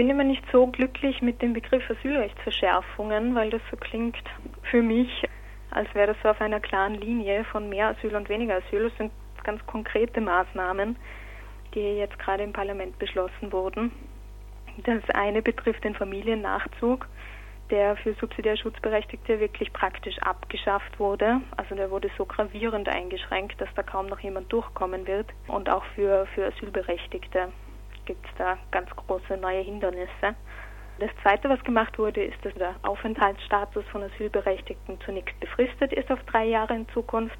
bin immer nicht so glücklich mit dem Begriff Asylrechtsverschärfungen, weil das so klingt für mich, als wäre das so auf einer klaren Linie von mehr Asyl und weniger Asyl. Das sind ganz konkrete Maßnahmen, die jetzt gerade im Parlament beschlossen wurden. Das eine betrifft den Familiennachzug, der für subsidiär Schutzberechtigte wirklich praktisch abgeschafft wurde. Also der wurde so gravierend eingeschränkt, dass da kaum noch jemand durchkommen wird. Und auch für, für Asylberechtigte gibt es da ganz große neue Hindernisse. Das Zweite, was gemacht wurde, ist, dass der Aufenthaltsstatus von Asylberechtigten zunächst befristet ist auf drei Jahre in Zukunft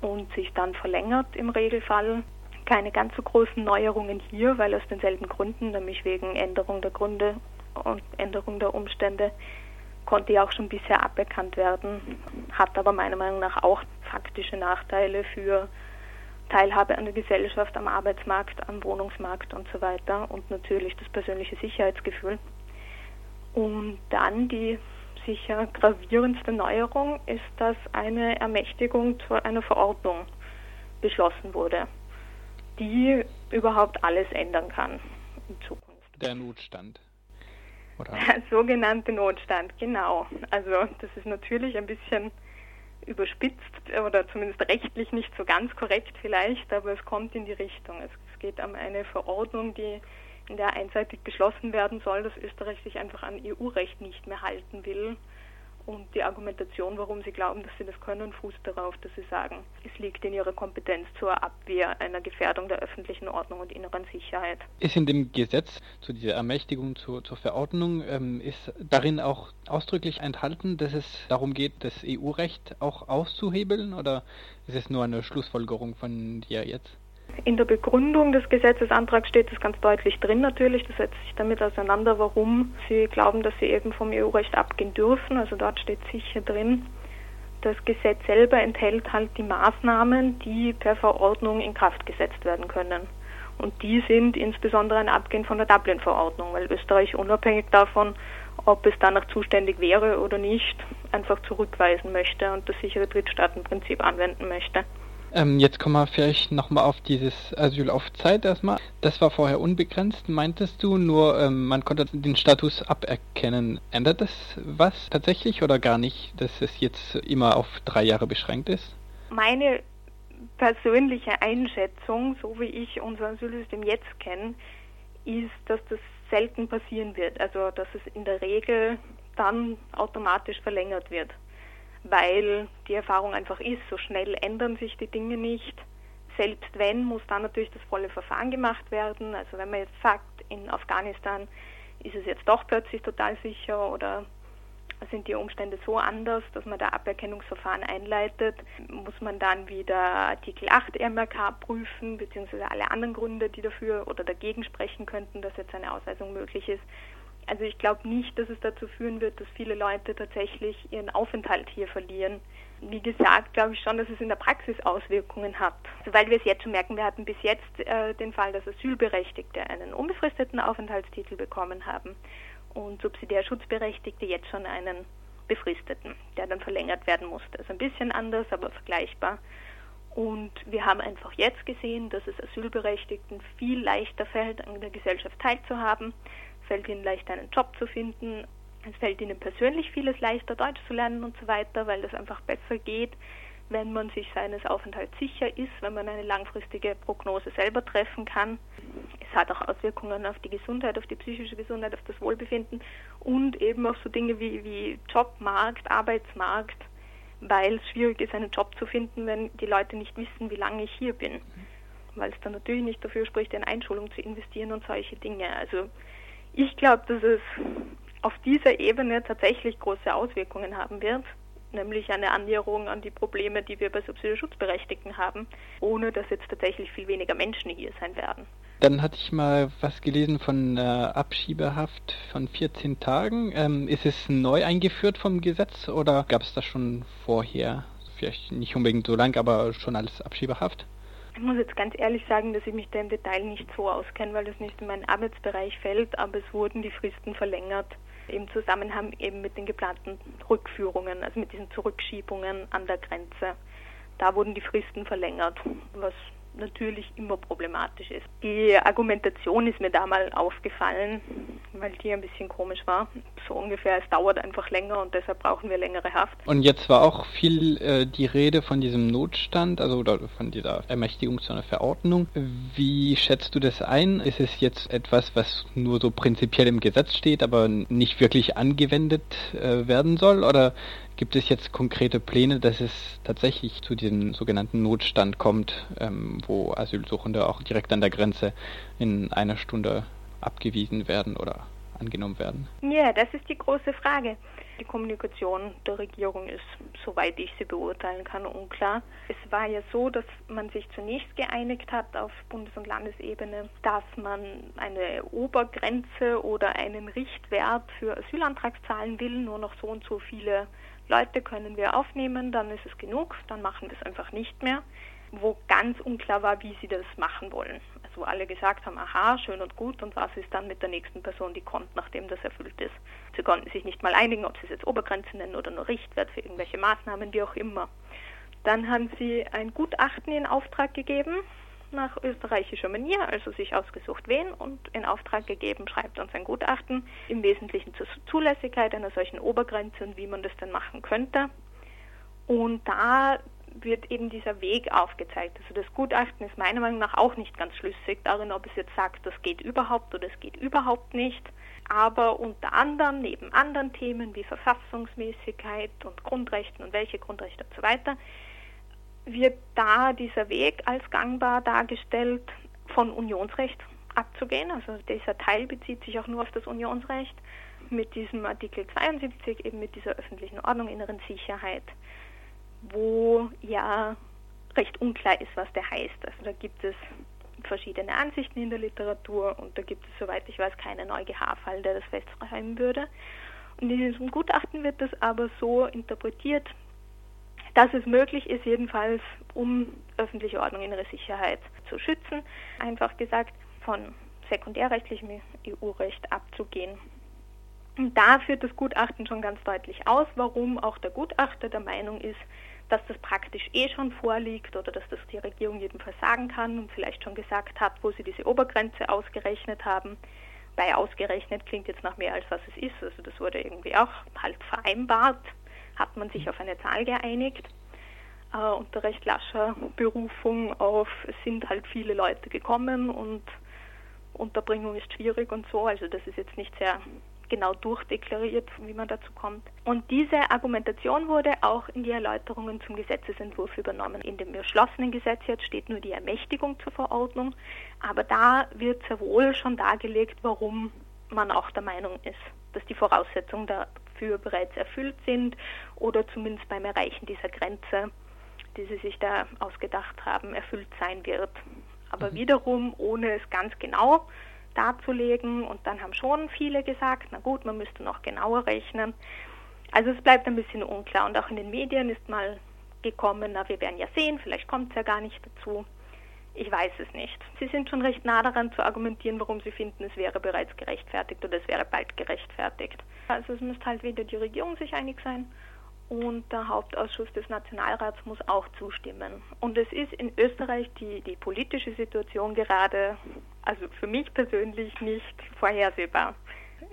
und sich dann verlängert im Regelfall. Keine ganz so großen Neuerungen hier, weil aus denselben Gründen, nämlich wegen Änderung der Gründe und Änderung der Umstände, konnte ja auch schon bisher aberkannt werden, hat aber meiner Meinung nach auch faktische Nachteile für Teilhabe an der Gesellschaft, am Arbeitsmarkt, am Wohnungsmarkt und so weiter und natürlich das persönliche Sicherheitsgefühl. Und dann die sicher gravierendste Neuerung ist, dass eine Ermächtigung zu einer Verordnung beschlossen wurde, die überhaupt alles ändern kann in Zukunft. Der Notstand. Oder? Der sogenannte Notstand, genau. Also das ist natürlich ein bisschen überspitzt oder zumindest rechtlich nicht so ganz korrekt vielleicht, aber es kommt in die Richtung. Es, geht um eine Verordnung, die in der einseitig beschlossen werden soll, dass Österreich sich einfach an EU-Recht nicht mehr halten will. Und die Argumentation, warum sie glauben, dass sie das können, fußt darauf, dass sie sagen, es liegt in ihrer Kompetenz zur Abwehr einer Gefährdung der öffentlichen Ordnung und inneren Sicherheit. Ist in dem Gesetz zu dieser Ermächtigung zur, zur Verordnung, ähm, ist darin auch ausdrücklich enthalten, dass es darum geht, das EU-Recht auch auszuhebeln oder ist es nur eine Schlussfolgerung von dir jetzt? In der Begründung des Gesetzesantrags steht das ganz deutlich drin natürlich. Das setzt sich damit auseinander, warum Sie glauben, dass Sie eben vom EU-Recht abgehen dürfen. Also dort steht sicher drin. Das Gesetz selber enthält halt die Maßnahmen, die per Verordnung in Kraft gesetzt werden können. Und die sind insbesondere ein Abgehen von der Dublin-Verordnung, weil Österreich unabhängig davon, ob es danach zuständig wäre oder nicht, einfach zurückweisen möchte und das sichere Drittstaatenprinzip anwenden möchte. Ähm, jetzt kommen wir vielleicht nochmal auf dieses Asyl auf Zeit erstmal. Das war vorher unbegrenzt, meintest du, nur ähm, man konnte den Status aberkennen. Ändert das was tatsächlich oder gar nicht, dass es jetzt immer auf drei Jahre beschränkt ist? Meine persönliche Einschätzung, so wie ich unser Asylsystem jetzt kenne, ist, dass das selten passieren wird. Also dass es in der Regel dann automatisch verlängert wird weil die Erfahrung einfach ist, so schnell ändern sich die Dinge nicht. Selbst wenn, muss dann natürlich das volle Verfahren gemacht werden. Also wenn man jetzt sagt, in Afghanistan ist es jetzt doch plötzlich total sicher oder sind die Umstände so anders, dass man da Aberkennungsverfahren einleitet, muss man dann wieder Artikel 8 MRK prüfen, beziehungsweise alle anderen Gründe, die dafür oder dagegen sprechen könnten, dass jetzt eine Ausweisung möglich ist. Also ich glaube nicht, dass es dazu führen wird, dass viele Leute tatsächlich ihren Aufenthalt hier verlieren. Wie gesagt, glaube ich schon, dass es in der Praxis Auswirkungen hat. Also weil wir es jetzt schon merken, wir hatten bis jetzt äh, den Fall, dass Asylberechtigte einen unbefristeten Aufenthaltstitel bekommen haben und subsidiär Schutzberechtigte jetzt schon einen befristeten, der dann verlängert werden musste. Also ein bisschen anders, aber vergleichbar. Und wir haben einfach jetzt gesehen, dass es Asylberechtigten viel leichter fällt, an der Gesellschaft teilzuhaben fällt ihnen leichter, einen Job zu finden. Es fällt ihnen persönlich vieles leichter, Deutsch zu lernen und so weiter, weil das einfach besser geht, wenn man sich seines Aufenthalts sicher ist, wenn man eine langfristige Prognose selber treffen kann. Es hat auch Auswirkungen auf die Gesundheit, auf die psychische Gesundheit, auf das Wohlbefinden und eben auf so Dinge wie, wie Jobmarkt, Arbeitsmarkt, weil es schwierig ist, einen Job zu finden, wenn die Leute nicht wissen, wie lange ich hier bin. Weil es dann natürlich nicht dafür spricht, in Einschulung zu investieren und solche Dinge. Also ich glaube, dass es auf dieser Ebene tatsächlich große Auswirkungen haben wird, nämlich eine Annäherung an die Probleme, die wir bei Subsidiarschutzberechtigten haben, ohne dass jetzt tatsächlich viel weniger Menschen hier sein werden. Dann hatte ich mal was gelesen von äh, Abschiebehaft von 14 Tagen. Ähm, ist es neu eingeführt vom Gesetz oder gab es das schon vorher? Vielleicht nicht unbedingt so lang, aber schon als Abschiebehaft? Ich muss jetzt ganz ehrlich sagen, dass ich mich da im Detail nicht so auskenne, weil das nicht in meinen Arbeitsbereich fällt, aber es wurden die Fristen verlängert im Zusammenhang eben mit den geplanten Rückführungen, also mit diesen Zurückschiebungen an der Grenze. Da wurden die Fristen verlängert, was natürlich immer problematisch ist. Die Argumentation ist mir da mal aufgefallen, weil die ein bisschen komisch war. So ungefähr, es dauert einfach länger und deshalb brauchen wir längere Haft. Und jetzt war auch viel äh, die Rede von diesem Notstand, also oder von dieser Ermächtigung zu einer Verordnung. Wie schätzt du das ein? Ist es jetzt etwas, was nur so prinzipiell im Gesetz steht, aber nicht wirklich angewendet äh, werden soll? Oder Gibt es jetzt konkrete Pläne, dass es tatsächlich zu diesem sogenannten Notstand kommt, ähm, wo Asylsuchende auch direkt an der Grenze in einer Stunde abgewiesen werden oder angenommen werden? Ja, das ist die große Frage. Die Kommunikation der Regierung ist, soweit ich sie beurteilen kann, unklar. Es war ja so, dass man sich zunächst geeinigt hat auf Bundes- und Landesebene, dass man eine Obergrenze oder einen Richtwert für Asylantragszahlen will, nur noch so und so viele Leute können wir aufnehmen, dann ist es genug, dann machen wir es einfach nicht mehr. Wo ganz unklar war, wie sie das machen wollen. Also wo alle gesagt haben, aha, schön und gut, und was ist dann mit der nächsten Person, die kommt, nachdem das erfüllt ist. Sie konnten sich nicht mal einigen, ob sie es jetzt Obergrenze nennen oder nur Richtwert für irgendwelche Maßnahmen, wie auch immer. Dann haben sie ein Gutachten in Auftrag gegeben, nach österreichischer Manier, also sich ausgesucht wen und in Auftrag gegeben, schreibt uns ein Gutachten, im Wesentlichen zur Zulässigkeit einer solchen Obergrenze und wie man das denn machen könnte. Und da wird eben dieser Weg aufgezeigt. Also das Gutachten ist meiner Meinung nach auch nicht ganz schlüssig darin, ob es jetzt sagt, das geht überhaupt oder es geht überhaupt nicht. Aber unter anderem, neben anderen Themen wie Verfassungsmäßigkeit und Grundrechten und welche Grundrechte und so weiter, wird da dieser Weg als gangbar dargestellt, von Unionsrecht abzugehen. Also dieser Teil bezieht sich auch nur auf das Unionsrecht mit diesem Artikel 72, eben mit dieser öffentlichen Ordnung, inneren Sicherheit, wo ja recht unklar ist, was der heißt. Also da gibt es verschiedene Ansichten in der Literatur und da gibt es, soweit ich weiß, keinen EuGH-Fall, der das festschreiben würde. Und in diesem Gutachten wird das aber so interpretiert, dass es möglich ist, jedenfalls um öffentliche Ordnung, innere Sicherheit zu schützen, einfach gesagt von sekundärrechtlichem EU-Recht abzugehen. Und da führt das Gutachten schon ganz deutlich aus, warum auch der Gutachter der Meinung ist, dass das praktisch eh schon vorliegt oder dass das die Regierung jedenfalls sagen kann und vielleicht schon gesagt hat, wo sie diese Obergrenze ausgerechnet haben. Bei ausgerechnet klingt jetzt nach mehr als was es ist. Also das wurde irgendwie auch halt vereinbart hat man sich auf eine Zahl geeinigt. Äh, unter recht lascher Berufung auf, es sind halt viele Leute gekommen und Unterbringung ist schwierig und so. Also das ist jetzt nicht sehr genau durchdeklariert, wie man dazu kommt. Und diese Argumentation wurde auch in die Erläuterungen zum Gesetzesentwurf übernommen. In dem beschlossenen Gesetz jetzt steht nur die Ermächtigung zur Verordnung, aber da wird sehr wohl schon dargelegt, warum man auch der Meinung ist, dass die Voraussetzungen dafür bereits erfüllt sind oder zumindest beim Erreichen dieser Grenze, die sie sich da ausgedacht haben, erfüllt sein wird. Aber mhm. wiederum, ohne es ganz genau darzulegen, und dann haben schon viele gesagt, na gut, man müsste noch genauer rechnen. Also es bleibt ein bisschen unklar und auch in den Medien ist mal gekommen, na wir werden ja sehen, vielleicht kommt es ja gar nicht dazu. Ich weiß es nicht. Sie sind schon recht nah daran zu argumentieren, warum Sie finden, es wäre bereits gerechtfertigt oder es wäre bald gerechtfertigt. Also es müsste halt wieder die Regierung sich einig sein und der Hauptausschuss des Nationalrats muss auch zustimmen. Und es ist in Österreich die, die politische Situation gerade, also für mich persönlich nicht vorhersehbar.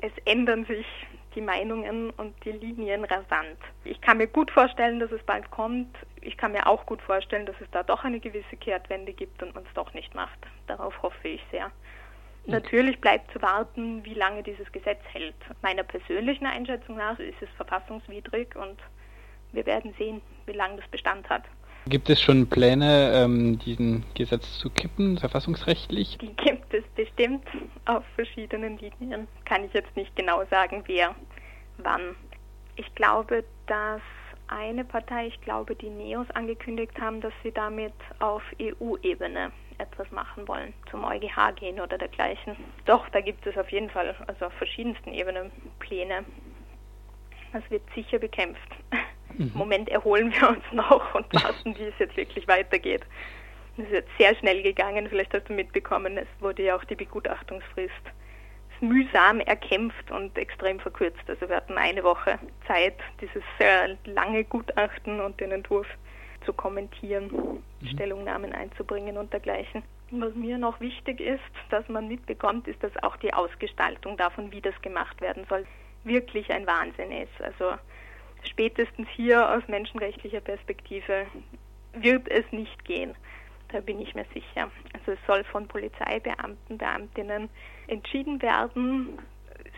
Es ändern sich die Meinungen und die Linien rasant. Ich kann mir gut vorstellen, dass es bald kommt. Ich kann mir auch gut vorstellen, dass es da doch eine gewisse Kehrtwende gibt und man es doch nicht macht. Darauf hoffe ich sehr. Mhm. Natürlich bleibt zu warten, wie lange dieses Gesetz hält. Meiner persönlichen Einschätzung nach ist es verfassungswidrig und wir werden sehen, wie lange das Bestand hat. Gibt es schon Pläne, ähm, diesen Gesetz zu kippen, verfassungsrechtlich? Die gibt es bestimmt auf verschiedenen Linien. Kann ich jetzt nicht genau sagen, wer wann. Ich glaube, dass eine Partei, ich glaube die Neos, angekündigt haben, dass sie damit auf EU-Ebene etwas machen wollen, zum EuGH gehen oder dergleichen. Doch, da gibt es auf jeden Fall, also auf verschiedensten Ebenen Pläne. Das wird sicher bekämpft. Mhm. Im Moment erholen wir uns noch und warten, wie es jetzt wirklich weitergeht. Es ist jetzt sehr schnell gegangen, vielleicht hast du mitbekommen, es wurde ja auch die Begutachtungsfrist mühsam erkämpft und extrem verkürzt. Also wir hatten eine Woche Zeit, dieses sehr lange Gutachten und den Entwurf zu kommentieren, mhm. Stellungnahmen einzubringen und dergleichen. Was mir noch wichtig ist, dass man mitbekommt, ist, dass auch die Ausgestaltung davon, wie das gemacht werden soll, wirklich ein Wahnsinn ist. Also spätestens hier aus menschenrechtlicher Perspektive wird es nicht gehen. Da bin ich mir sicher. Also es soll von Polizeibeamten, Beamtinnen entschieden werden,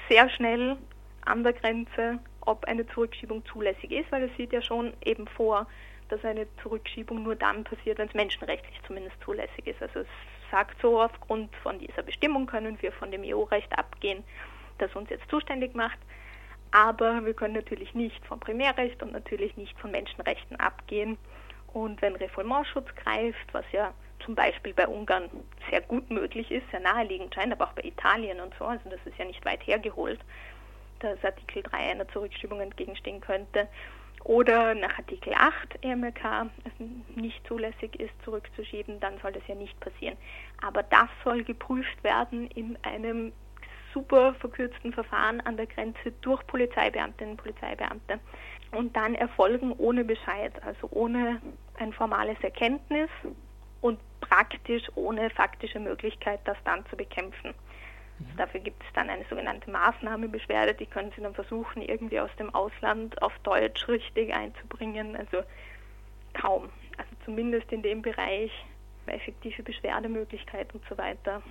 sehr schnell an der Grenze, ob eine Zurückschiebung zulässig ist, weil es sieht ja schon eben vor, dass eine Zurückschiebung nur dann passiert, wenn es menschenrechtlich zumindest zulässig ist. Also es sagt so, aufgrund von dieser Bestimmung können wir von dem EU-Recht abgehen, das uns jetzt zuständig macht. Aber wir können natürlich nicht vom Primärrecht und natürlich nicht von Menschenrechten abgehen. Und wenn Refoulementschutz greift, was ja zum Beispiel bei Ungarn sehr gut möglich ist, sehr naheliegend scheint, aber auch bei Italien und so, also das ist ja nicht weit hergeholt, dass Artikel 3 einer Zurückschiebung entgegenstehen könnte, oder nach Artikel 8 EMRK es nicht zulässig ist, zurückzuschieben, dann soll das ja nicht passieren. Aber das soll geprüft werden in einem super verkürzten Verfahren an der Grenze durch Polizeibeamtinnen und Polizeibeamte und dann erfolgen ohne Bescheid, also ohne ein formales Erkenntnis und praktisch ohne faktische Möglichkeit, das dann zu bekämpfen. Mhm. Dafür gibt es dann eine sogenannte Maßnahmebeschwerde, die können Sie dann versuchen, irgendwie aus dem Ausland auf Deutsch richtig einzubringen. Also kaum. Also zumindest in dem Bereich effektive Beschwerdemöglichkeit und so weiter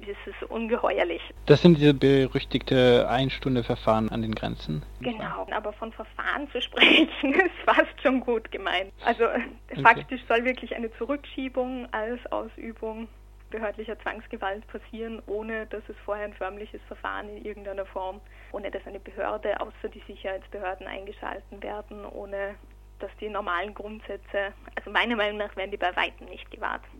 ist es ungeheuerlich. Das sind diese berüchtigte Einstunde-Verfahren an den Grenzen? Genau, aber von Verfahren zu sprechen, ist fast schon gut gemeint. Also okay. faktisch soll wirklich eine Zurückschiebung als Ausübung behördlicher Zwangsgewalt passieren, ohne dass es vorher ein förmliches Verfahren in irgendeiner Form, ohne dass eine Behörde außer die Sicherheitsbehörden eingeschalten werden, ohne dass die normalen Grundsätze, also meiner Meinung nach werden die bei weitem nicht gewahrt.